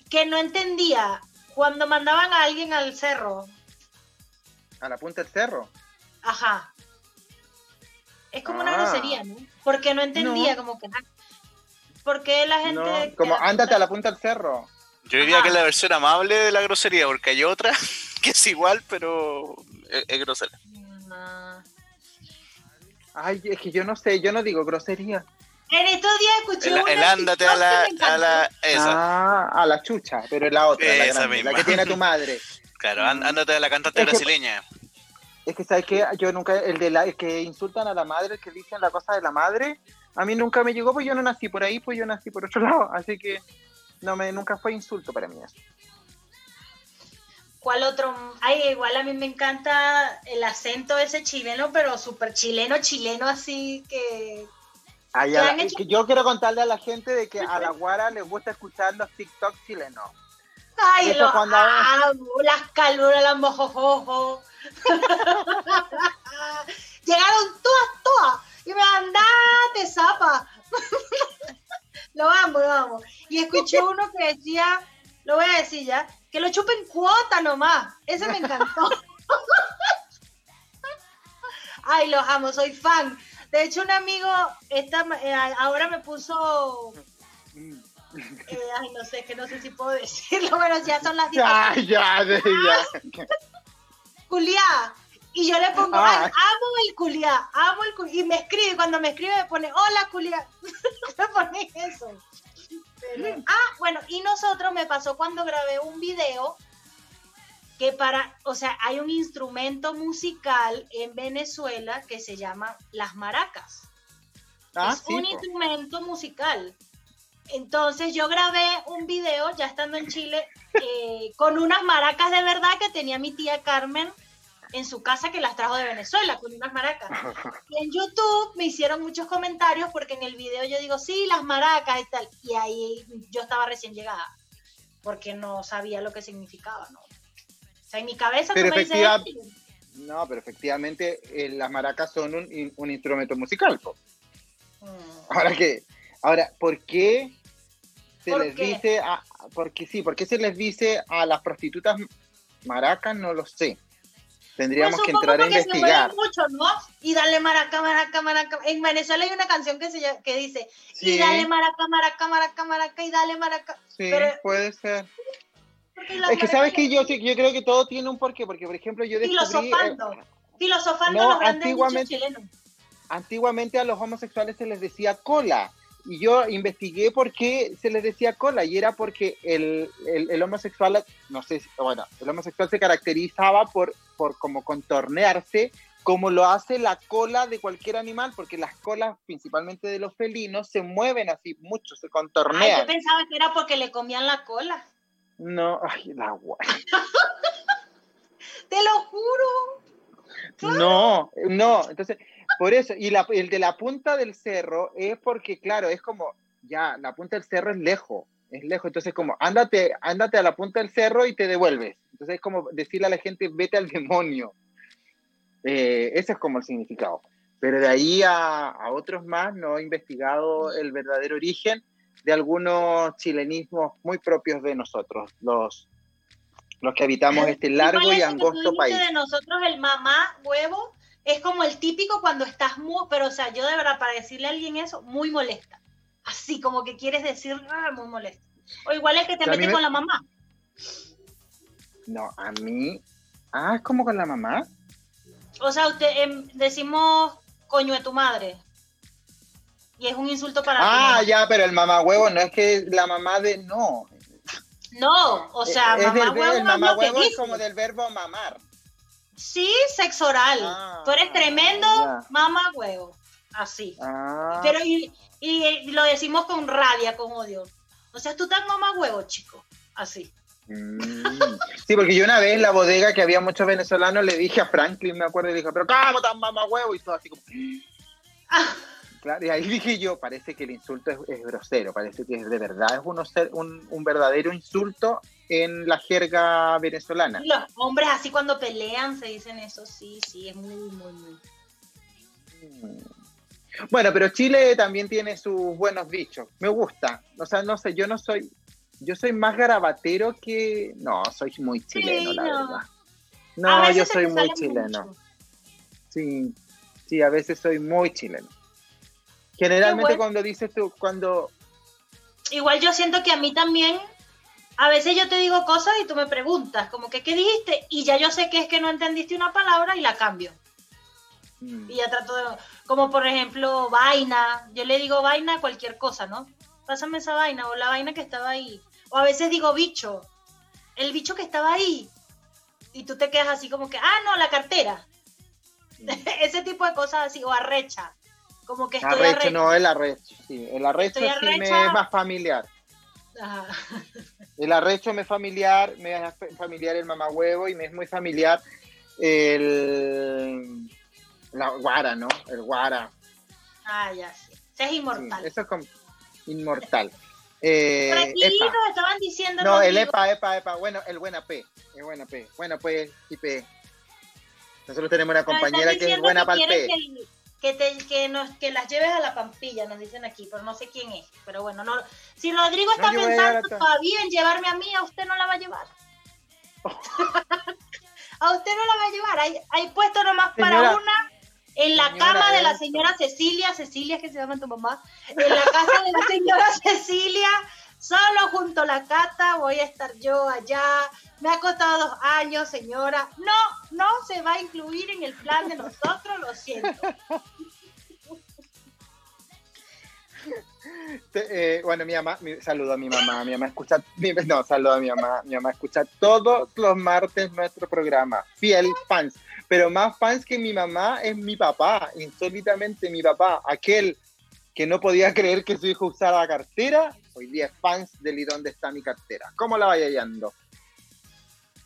Que no entendía cuando mandaban a alguien al cerro. A la punta del cerro. Ajá. Es como una Ah. grosería, ¿no? Porque no entendía, como que. ¿Por qué la gente.? No, como ándate a la punta del cerro. Yo diría Ajá. que es la versión amable de la grosería, porque hay otra [laughs] que es igual, pero es, es grosera. No. Ay, es que yo no sé, yo no digo grosería. En estos días escuché El, una el ándate a la, que a la. Esa, Ah, a la chucha, pero es la otra, la, Esa la misma. que tiene a tu madre. [laughs] claro, án- ándate a la cantante Es que- brasileña. Es que, ¿sabes qué? Yo nunca, el de la, el que insultan a la madre, el que dicen la cosa de la madre, a mí nunca me llegó, pues yo no nací por ahí, pues yo nací por otro [laughs] lado, así que no me, nunca fue insulto para mí eso. ¿Cuál otro? Ay, igual a mí me encanta el acento ese chileno, pero súper chileno, chileno así que. Ay, yo quiero contarle a la gente de que a la guara les gusta escuchar los TikTok chilenos. Ay, lo cuando- amo, las caluras, las mojojojo. [laughs] Llegaron todas, todas. Y me andate, zapa. [laughs] lo amo, lo amo. Y escuché uno que decía, lo voy a decir ya, que lo chupen cuota nomás. Ese me encantó. [laughs] Ay, los amo, soy fan. De hecho, un amigo esta, eh, ahora me puso. Eh, ay, no sé, que no sé si puedo decirlo. Bueno, ya son las 10. Ya, ya, ya. [laughs] Julia. Y yo le pongo, ah. amo el culiá, amo el culiá. Y me escribe, cuando me escribe me pone, hola culiá. [laughs] me pone eso. ah, bueno, y nosotros me pasó cuando grabé un video que para, o sea, hay un instrumento musical en Venezuela que se llama las maracas. Ah, es un instrumento musical. Entonces yo grabé un video ya estando en Chile eh, con unas maracas de verdad que tenía mi tía Carmen en su casa que las trajo de Venezuela con unas maracas. Y en YouTube me hicieron muchos comentarios porque en el video yo digo, sí, las maracas y tal. Y ahí yo estaba recién llegada porque no sabía lo que significaba, ¿no? en mi cabeza pero tú me No, pero efectivamente eh, las maracas son un, un instrumento musical. Mm. Ahora que, ahora, ¿por qué se les dice, a, porque sí, ¿por qué se les dice a las prostitutas maracas? No lo sé. Tendríamos pues que entrar a investigar. mucho, ¿no? Y dale maraca, maraca, maraca. En Venezuela hay una canción que se que dice, y dale maraca, maraca, maraca, maraca, y dale maraca. Sí, puede ser. Es que sabes que yo, yo creo que todo tiene un porqué, porque por ejemplo yo descubrí... Filosofando, eh, filosofando los grandes antiguamente, chilenos. Antiguamente a los homosexuales se les decía cola, y yo investigué por qué se les decía cola, y era porque el, el, homosexual, no sé, bueno, el homosexual se caracterizaba por, por como contornearse como lo hace la cola de cualquier animal, porque las colas, principalmente de los felinos, se mueven así mucho, se contornean. yo pensaba que era porque le comían la cola. No, ay, el agua. [laughs] Te lo juro. No, no, entonces, por eso, y la, el de la punta del cerro es porque, claro, es como, ya, la punta del cerro es lejos, es lejos, entonces como, ándate, ándate a la punta del cerro y te devuelves. Entonces es como decirle a la gente, vete al demonio. Eh, ese es como el significado. Pero de ahí a, a otros más no he investigado el verdadero origen de algunos chilenismos muy propios de nosotros, los, los que habitamos este largo y angosto país. de nosotros el mamá huevo es como el típico cuando estás muy, pero o sea, yo de verdad para decirle a alguien eso, muy molesta. Así como que quieres decir, ah, muy molesta. O igual el que te mete con la mamá. No, a mí. Ah, es como con la mamá. O sea, usted em, decimos coño de tu madre y es un insulto para Ah, ya, pero el mamá huevo no es que la mamá de no. No, o sea, es mamá huevo, el mamá huevo es como del verbo mamar. Sí, sexo oral. Ah, Tú eres tremendo mamá huevo. Así. Ah. Pero y, lo decimos con rabia, con odio. O sea, tú estás mamá huevo, chico. Así. Mm. Sí, porque yo una vez en la bodega que había muchos venezolanos le dije a Franklin, me acuerdo, y dije, pero ¿cómo tan mamá huevo? Y todo así como... Ah. [laughs] y ahí [laughs] dije yo, parece que el insulto es, grosero, parece que es de verdad es un, un, verdadero insulto en la jerga venezolana. Los hombres así cuando pelean se dicen eso, sí, sí, es muy, muy, muy. Mm. Bueno, pero Chile también tiene sus buenos dichos. Me gusta. O sea, no sé, yo no soy, yo soy más garabatero que, no, soy muy chileno, la verdad. No, yo soy muy chileno. Sí, sí, a veces soy muy chileno. Generalmente cuando dices tú, cuando... Igual yo siento que a mí también, a veces yo te digo cosas y tú me preguntas, como que, ¿qué dijiste? Y ya yo sé que es que no entendiste una palabra y la cambio. Mm. Y ya trato de... Como por ejemplo, vaina. Yo le digo vaina a cualquier cosa, ¿no? Pásame esa vaina o la vaina que estaba ahí. O a veces digo bicho. El bicho que estaba ahí. Y tú te quedas así como que, ah, no, la cartera. Mm. [laughs] Ese tipo de cosas así. O arrecha. Como que estoy arrecho. no, el arrecho, sí. El arrecho sí me es más familiar. [laughs] El arrecho me es familiar, me es familiar el mamahuevo y me es muy familiar el la guara, ¿no? El guara. Ah, ya sí. es inmortal. eso es como inmortal. Eh, Por aquí nos estaban diciendo. No, el EPA, EPA, EPA. Bueno, el buena P. El buena P. Bueno, pues, IP. Nosotros tenemos una compañera que es buena para el té. Que, te- que nos, que las lleves a la pampilla, nos dicen aquí, pero no sé quién es. Pero bueno, no, si Rodrigo está No, pensando todavía en llevarme a mí, a usted no la va a llevar. [laughs] a usted no la va a llevar. Hay, hay puesto nomás para una en la cama de la señora Cecilia, Cecilia que se llama tu mamá, en la casa de la señora [laughs] Cecilia, solo junto a la cata, voy a estar yo allá. Me ha costado dos años, señora. No, no se va a incluir en el plan de nosotros, lo siento. Eh, bueno, mi mamá, saludo a mi mamá, mi mamá escucha, no, saludo a mi mamá, mi mamá escucha todos los martes nuestro programa, fiel fans, pero más fans que mi mamá es mi papá, insólitamente mi papá, aquel que no podía creer que su hijo usara cartera, hoy día es fans del y dónde está mi cartera. ¿Cómo la vaya hallando?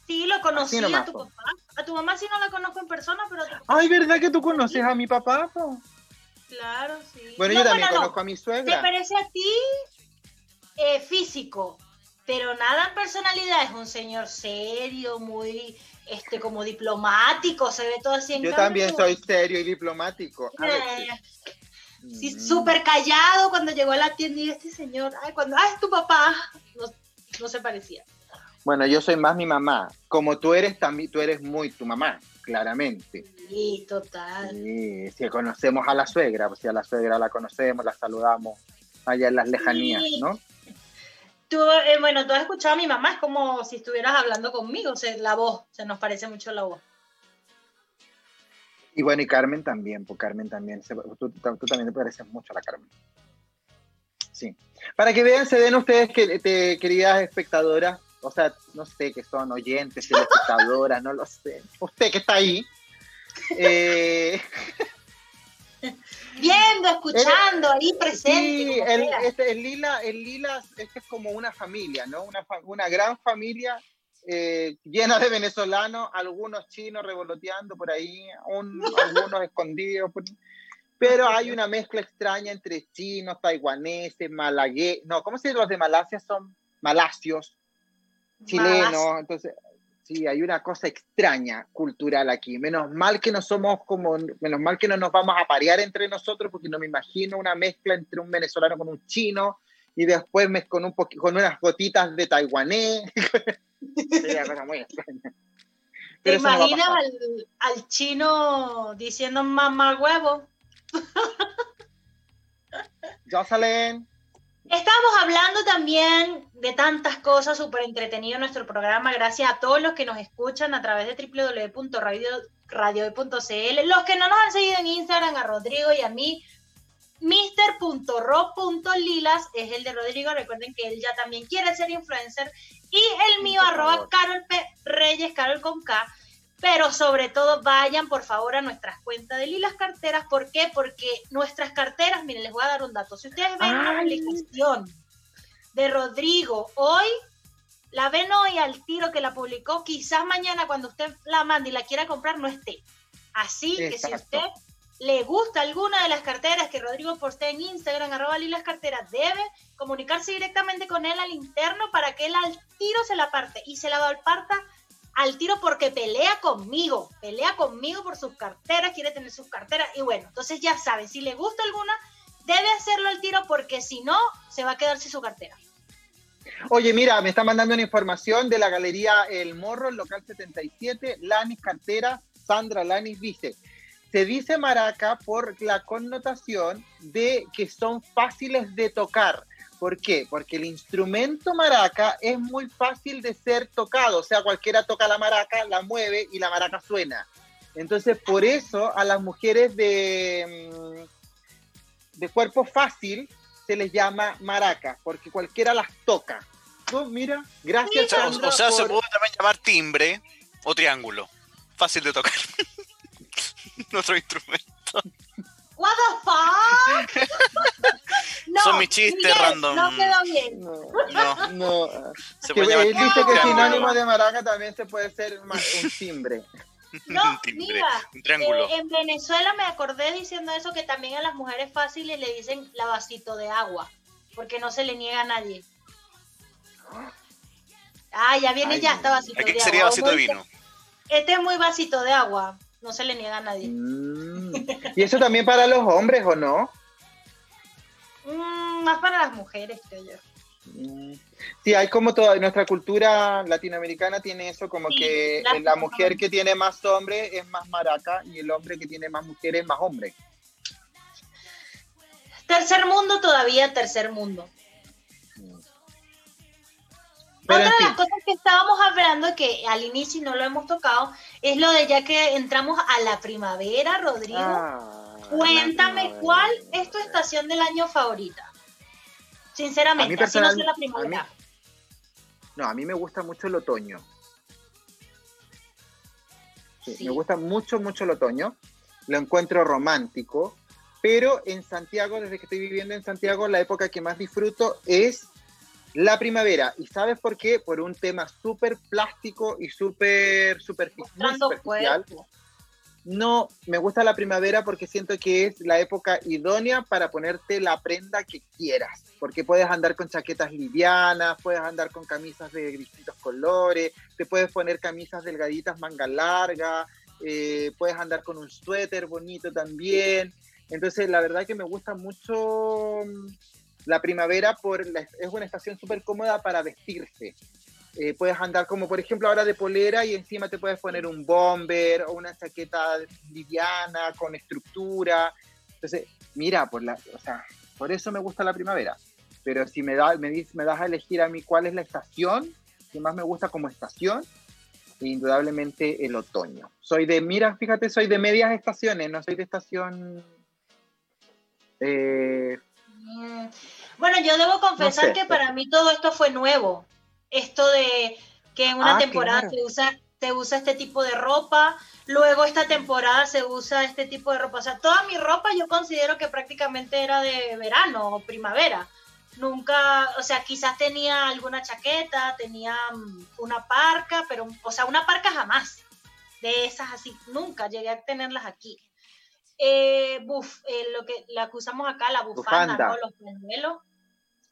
Sí, lo conocí nomás, a tu po. papá. A tu mamá sí no la conozco en persona, pero Ay, ¿verdad que tú conoces a mi papá? po? claro, sí. Bueno, No, yo también no. conozco a mi suegra. parece a ti eh, físico, pero nada en personalidad. Es un señor serio, muy este como diplomático, se ve todo así en Yo cambio, también soy serio y diplomático. A ver, sí, súper callado cuando llegó a la tienda y este señor, ay, cuando, ay, es tu papá, no, no se parecía. Bueno, yo soy más mi mamá. Como tú eres, también tú eres muy tu mamá, claramente. Sí, total. Sí, si conocemos a la suegra, pues si a la suegra la conocemos, la saludamos allá en las lejanías, Sí. ¿no? Tú, eh, bueno, tú has escuchado a mi mamá, es como si estuvieras hablando conmigo, o sea, la voz, se nos parece mucho la voz. Y bueno, y Carmen también, pues Carmen también. se- tú, también te pareces mucho a la Carmen. Sí. Para que vean, se den ustedes, que, te- queridas espectadoras, o sea, no sé, que son oyentes, espectadoras, no lo sé. Usted que está ahí. [laughs] Eh, Viendo, escuchando, ahí presente. Sí, el, este, el lila, el lila, este es como una familia, ¿no? Una, una gran familia eh, llena de venezolanos, algunos chinos revoloteando por ahí, un- [laughs] algunos escondidos, por pero hay una mezcla extraña entre chinos, taiwaneses, malagueses, no, ¿cómo se dice? Los de Malasia son malasios, chilenos, entonces sí, hay una cosa extraña cultural aquí. Menos mal que no somos como, menos mal que no nos vamos a parear entre nosotros, porque no me imagino una mezcla entre un venezolano con un chino y después me- con, un con unas gotitas de taiwanés. [laughs] Sería cosa muy extraña. ¿Te no imaginas al, al chino diciendo mamá huevo? [laughs] Jocelyn, Estamos hablando también de tantas cosas súper entretenido en nuestro programa, gracias a todos los que nos escuchan a través de www.radio.cl, los que no nos han seguido en Instagram, a Rodrigo y a mí, Mr.ro.lilas es el de Rodrigo, recuerden que él ya también quiere ser influencer, y el mío, arroba. Carol P. Reyes, Carol con K, pero sobre todo vayan por favor a nuestras cuentas de Lilas Carteras. ¿Por qué? Porque nuestras carteras, miren, les voy a dar un dato. Si ustedes ven Ay. publicación de Rodrigo hoy, la ven hoy al tiro que la publicó, quizás mañana cuando usted la mande y la quiera comprar no esté. Así que si usted le gusta alguna de las carteras que Rodrigo postea en Instagram, arroba Lilas Carteras, debe comunicarse directamente con él al interno para que él al tiro se la parte y se la parta al tiro porque pelea conmigo, pelea conmigo por sus carteras, quiere tener sus carteras y bueno, entonces ya saben, si le gusta alguna, debe hacerlo al tiro porque si no, se va a quedar sin su cartera. Oye, mira, me está mandando una información de la galería El Morro, local 77, Lanis Cartera, Sandra Lanis dice, se dice maraca por la connotación de que son fáciles de tocar. ¿Por qué? Porque el instrumento maraca es muy fácil de ser tocado, o sea, cualquiera toca la maraca, la mueve y la maraca suena. Entonces, por eso a las mujeres de, mm, de cuerpo fácil se les llama maracas, porque cualquiera las toca. Oh, mira, gracias. O sea, o- Sandra, o sea, se puede también llamar timbre o triángulo. Fácil de tocar. [laughs] [laughs] Nuestro instrumento. What the fuck? [laughs] No, Son mis chistes Miguel, random. No quedó bien. No, No, no. se Que puede llamar él dice que sinónimo de maraca también se puede ser un timbre. [laughs] No, un timbre, mira, un triángulo. eh, en Venezuela me acordé diciendo eso que también a las mujeres fáciles le dicen la vasito de agua, porque no se le niega a nadie. Ah, ya viene Ay, ya esta vasito de sería agua. vasito de vino. Este es muy vasito de agua. No se le niega a nadie. Mm. ¿Y eso también para los hombres o no? Mm, más para las mujeres, creo yo. Mm. Sí, hay como toda nuestra cultura latinoamericana tiene eso como que la mujer que tiene más hombre es más maraca y el hombre que tiene más mujeres es más hombre. Tercer mundo todavía, tercer mundo. Otra de las cosas que estábamos hablando, que al inicio no lo hemos tocado, es lo de ya que entramos a la primavera, Rodrigo. Ah, Cuéntame, ¿cuál es tu estación del año favorita? Sinceramente, así no la primavera. no, a mí me gusta mucho el otoño. Me gusta mucho, mucho el otoño. Lo encuentro romántico. Pero en Santiago, desde que estoy viviendo en Santiago, la época que más disfruto es la primavera. ¿Y sabes por qué? Por un tema súper plástico y súper superficial. No, me gusta la primavera porque siento que es la época idónea para ponerte la prenda que quieras. Porque puedes andar con chaquetas livianas, puedes andar con camisas de distintos colores, te puedes poner camisas delgaditas, manga larga, eh, puedes andar con un suéter bonito también. Entonces, la verdad que me gusta mucho la primavera por es una estación súper cómoda para vestirse. Eh, puedes andar como, por ejemplo, ahora de polera y encima te puedes poner un bomber o una chaqueta liviana con estructura. Entonces, mira, por, la, o sea, por eso me gusta la primavera. Pero si me, da, me, me das a elegir a mí cuál es la estación que más me gusta como estación, indudablemente el otoño. Soy de, mira, fíjate, soy de medias estaciones, no soy de estación eh, bueno, yo debo confesar que para mí todo esto fue nuevo. Esto de que en una ah, temporada se, usa, se usa este tipo de ropa, luego esta temporada se usa este tipo de ropa. O sea, toda mi ropa yo considero que prácticamente era de verano o primavera. Nunca, o sea, quizás tenía alguna chaqueta, tenía mm, una parca, pero, o sea, una parca jamás. De esas así, nunca llegué a tenerlas aquí eh, buf, eh, lo que la acusamos acá, la bufanda, los pañuelos.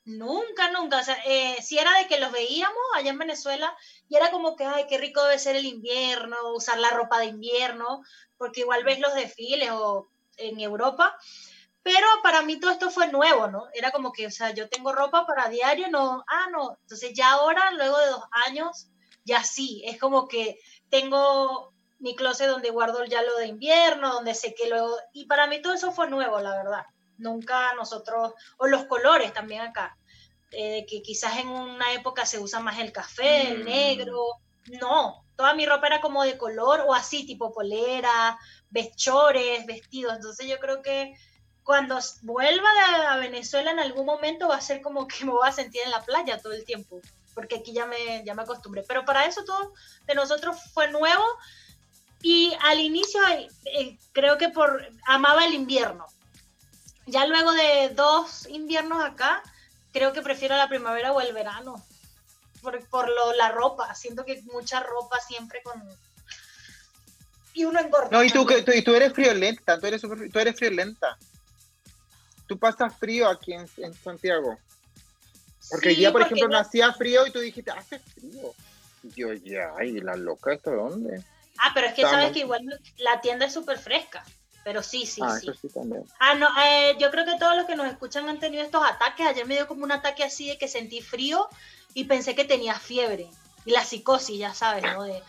Nunca, nunca. O sea, eh, si era de que los veíamos allá en Venezuela y era como que, ay, qué rico debe ser el invierno, usar la ropa de invierno, porque igual ves los desfiles o en Europa. Pero para mí todo esto fue nuevo, ¿no? Era como que, o sea, yo tengo ropa para diario, no, ah, no. Entonces ya ahora, luego de dos años, ya sí, es como que tengo mi closet donde guardo ya lo de invierno, donde sé que luego... Y para mí todo eso fue nuevo, la verdad. Nunca nosotros... O los colores también acá. Eh, que quizás en una época se usa más el café, el mm. negro. No, toda mi ropa era como de color o así, tipo polera, vestores, vestidos. Entonces yo creo que cuando vuelva a Venezuela en algún momento va a ser como que [laughs] me voy a sentir en la playa todo el tiempo, porque aquí ya me, ya me acostumbré. Pero para eso todo de nosotros fue nuevo y al inicio eh, creo que por amaba el invierno. Ya luego de dos inviernos acá, creo que prefiero la primavera o el verano. Por, por lo, la ropa. Siento que mucha ropa siempre con... Y uno engorda. No, y tú, tú, y tú eres friolenta, tú eres, tú eres friolenta. Tú pasas frío aquí en, Santiago. Porque el día, por ejemplo, no hacía frío y tú dijiste, hace frío. Y yo, ya, ¿y la loca esto dónde? Ah, pero es que sabes que igual la tienda es súper fresca. Pero sí, sí, ah, sí. Ah, no, eh, yo creo que todos los que nos escuchan han tenido estos ataques. Ayer me dio como un ataque así de que sentí frío y pensé que tenía fiebre. Y la psicosis, ya sabes, ¿no? De,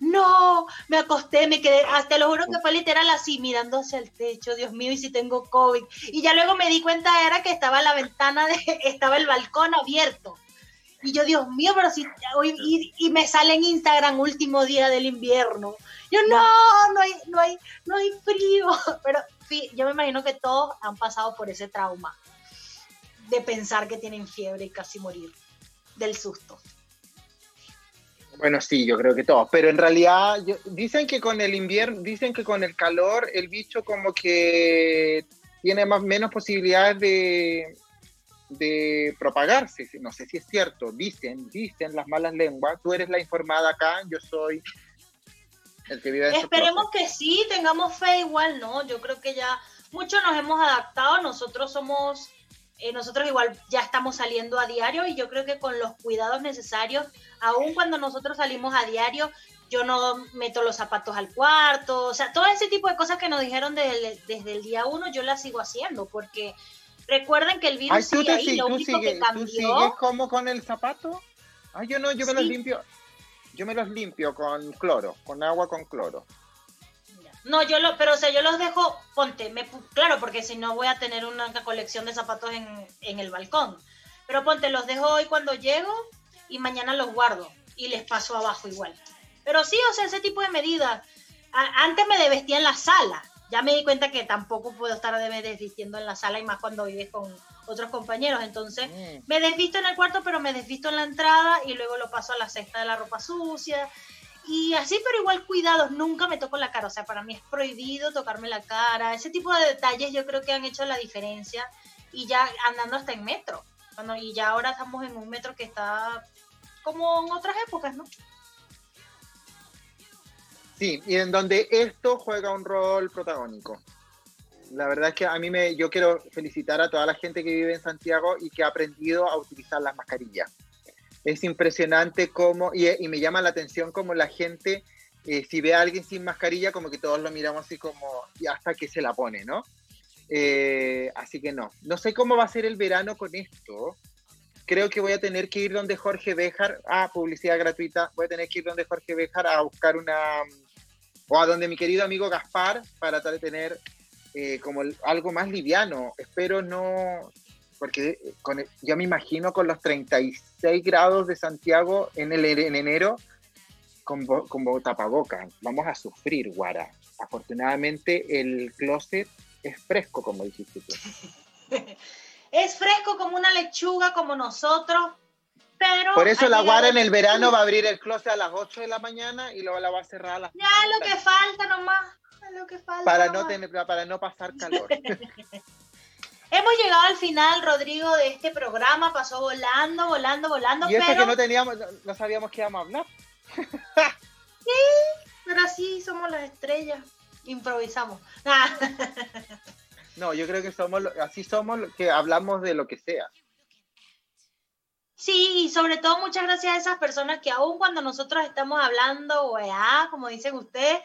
no, me acosté, me quedé, hasta lo juro que fue literal así, mirándose al techo, Dios mío, y si tengo COVID. Y ya luego me di cuenta era que estaba la ventana, de, [laughs] estaba el balcón abierto. Y yo, Dios mío, pero si y, me sale en Instagram último día del invierno. Yo, no, no hay, no hay, no hay frío. [laughs] Pero sí, yo me imagino que todos han pasado por ese trauma de pensar que tienen fiebre y casi morir del susto. Bueno, sí, yo creo que todos, pero en realidad dicen que con el invierno, dicen que con el calor el bicho como que tiene más menos posibilidades de, de propagarse. No sé si es cierto, dicen, dicen las malas lenguas. Tú eres la informada acá, yo soy el que vive Esperemos que sí, tengamos fe igual, ¿no? Yo creo que ya muchos nos hemos adaptado, nosotros somos, eh, nosotros igual ya estamos saliendo a diario y yo creo que con los cuidados necesarios, aun cuando nosotros salimos a diario, yo no meto los zapatos al cuarto, o sea, todo ese tipo de cosas que nos dijeron desde, el día uno, yo las sigo haciendo, porque recuerden que el virus sigue ahí, lo único que cambió... ¿Tú sigues como con el zapato? Ay, yo no, yo me los limpio, yo me los limpio con cloro, con agua con cloro. No, yo lo, pero o sea, yo los dejo, ponte, me, claro, porque si no voy a tener una colección de zapatos en, en el balcón. Pero ponte, los dejo hoy cuando llego y mañana los guardo y les paso abajo igual. Pero sí, o sea, ese tipo de medidas. antes me desvestía en la sala. Ya me di cuenta que tampoco puedo estar desvistiendo en la sala y más cuando vives con otros compañeros. Entonces, mm. me desvisto en el cuarto, pero me desvisto en la entrada y luego lo paso a la cesta de la ropa sucia. Y así, pero igual cuidados, nunca me toco la cara. O sea, para mí es prohibido tocarme la cara. Ese tipo de detalles yo creo que han hecho la diferencia. Y ya andando hasta en metro. Bueno, y ya ahora estamos en un metro que está como en otras épocas, ¿no? Sí, y en donde esto juega un rol protagónico. La verdad es que a mí me, yo quiero felicitar a toda la gente que vive en Santiago y que ha aprendido a utilizar las mascarillas. Es impresionante cómo, y, me llama la atención cómo la gente, eh, si ve a alguien sin mascarilla, como que todos lo miramos así como, y hasta que se la pone, ¿no? Eh, así que no, no sé cómo va a ser el verano con esto. Creo que voy a tener que ir donde Jorge Béjar, ah, publicidad gratuita, voy a tener que ir donde Jorge Béjar a buscar una, o a donde mi querido amigo Gaspar para tratar de tener eh, como algo más liviano. Espero no, porque con, yo me imagino con los 36 grados de Santiago en, el, en enero con, con tapabocas. Vamos a sufrir, Guara. Afortunadamente el closet es fresco, como dijiste tú. [laughs] es fresco como una lechuga, como nosotros, por eso la Guara en el verano va a abrir el closet a las 8 de la mañana y luego la va a cerrar a las Ya lo que falta nomás. Lo que falta para, no tener, para no pasar calor. [laughs] Hemos llegado al final, Rodrigo, de este programa. Pasó volando, volando, volando. Y eso que no teníamos, no, sabíamos que íbamos a hablar. [laughs] sí, pero así somos las estrellas. Improvisamos. [laughs] no, yo creo que somos, así somos que hablamos de lo que sea. Sí, y sobre todo muchas gracias a esas personas que aún cuando nosotros estamos hablando, weá, como dicen ustedes,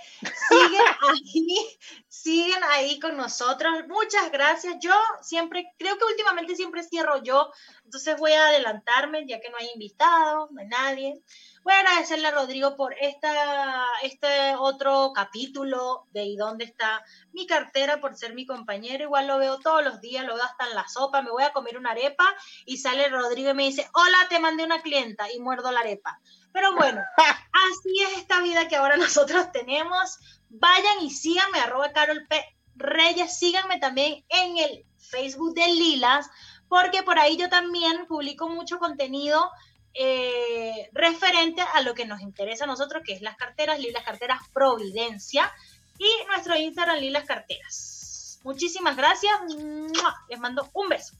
siguen [laughs] ahí, siguen ahí con nosotros. Muchas gracias. Yo siempre, creo que últimamente siempre cierro yo, entonces voy a adelantarme ya que no hay invitados, no hay nadie. Voy a agradecerle a Rodrigo por esta, este otro capítulo de ¿Y dónde está mi cartera? Por ser mi compañero. Igual lo veo todos los días, lo veo hasta en la sopa. Me voy a comer una arepa y sale Rodrigo y me dice, hola, te mandé una clienta y muerdo la arepa. Pero bueno, [laughs] así es esta vida que ahora nosotros tenemos. Vayan y síganme, arroba Carol P. Reyes. Síganme también en el Facebook de Lilas, porque por ahí yo también publico mucho contenido eh, referente a lo que nos interesa a nosotros, que es las carteras, Lilas Carteras Providencia y nuestro Instagram Lilas Carteras. Muchísimas gracias. Les mando un beso.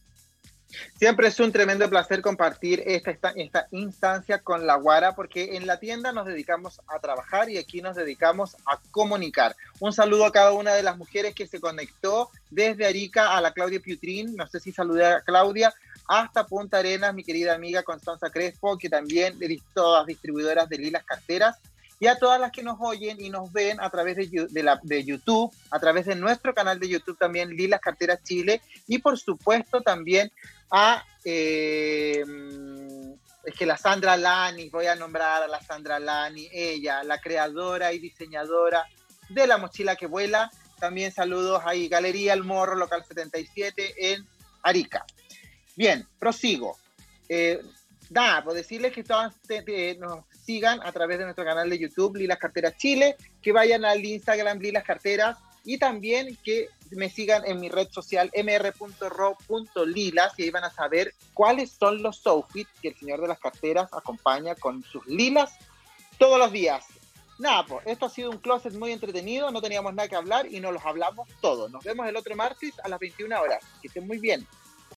Siempre es un tremendo placer compartir esta, esta, instancia con la Guara porque en la tienda nos dedicamos a trabajar y aquí nos dedicamos a comunicar. Un saludo a cada una de las mujeres que se conectó desde Arica a la Claudia Piutrin. No sé si saludé a Claudia, hasta Punta Arenas, mi querida amiga Constanza Crespo, que también todas distribuidoras de Lilas Carteras, y a todas las que nos oyen y nos ven a través de YouTube, a través de nuestro canal de YouTube también, Lilas Carteras Chile, y por supuesto también a... Eh, es que la Sandra Lani, voy a nombrar a la Sandra Lani, ella, la creadora y diseñadora de la mochila que vuela. También saludos ahí, Galería El Morro, local 77 en Arica. Bien, prosigo. Eh, nada, por decirles que todos nos sigan a través de nuestro canal de YouTube, Lilas Carteras Chile, que vayan al Instagram Lilas Carteras y también que me sigan en mi red social mr.ro.lilas y ahí van a saber cuáles son los outfits que el señor de las carteras acompaña con sus lilas todos los días. Nada, pues esto ha sido un closet muy entretenido, no teníamos nada que hablar y nos los hablamos todos. Nos vemos el otro martes a las 21 horas. Que estén muy bien.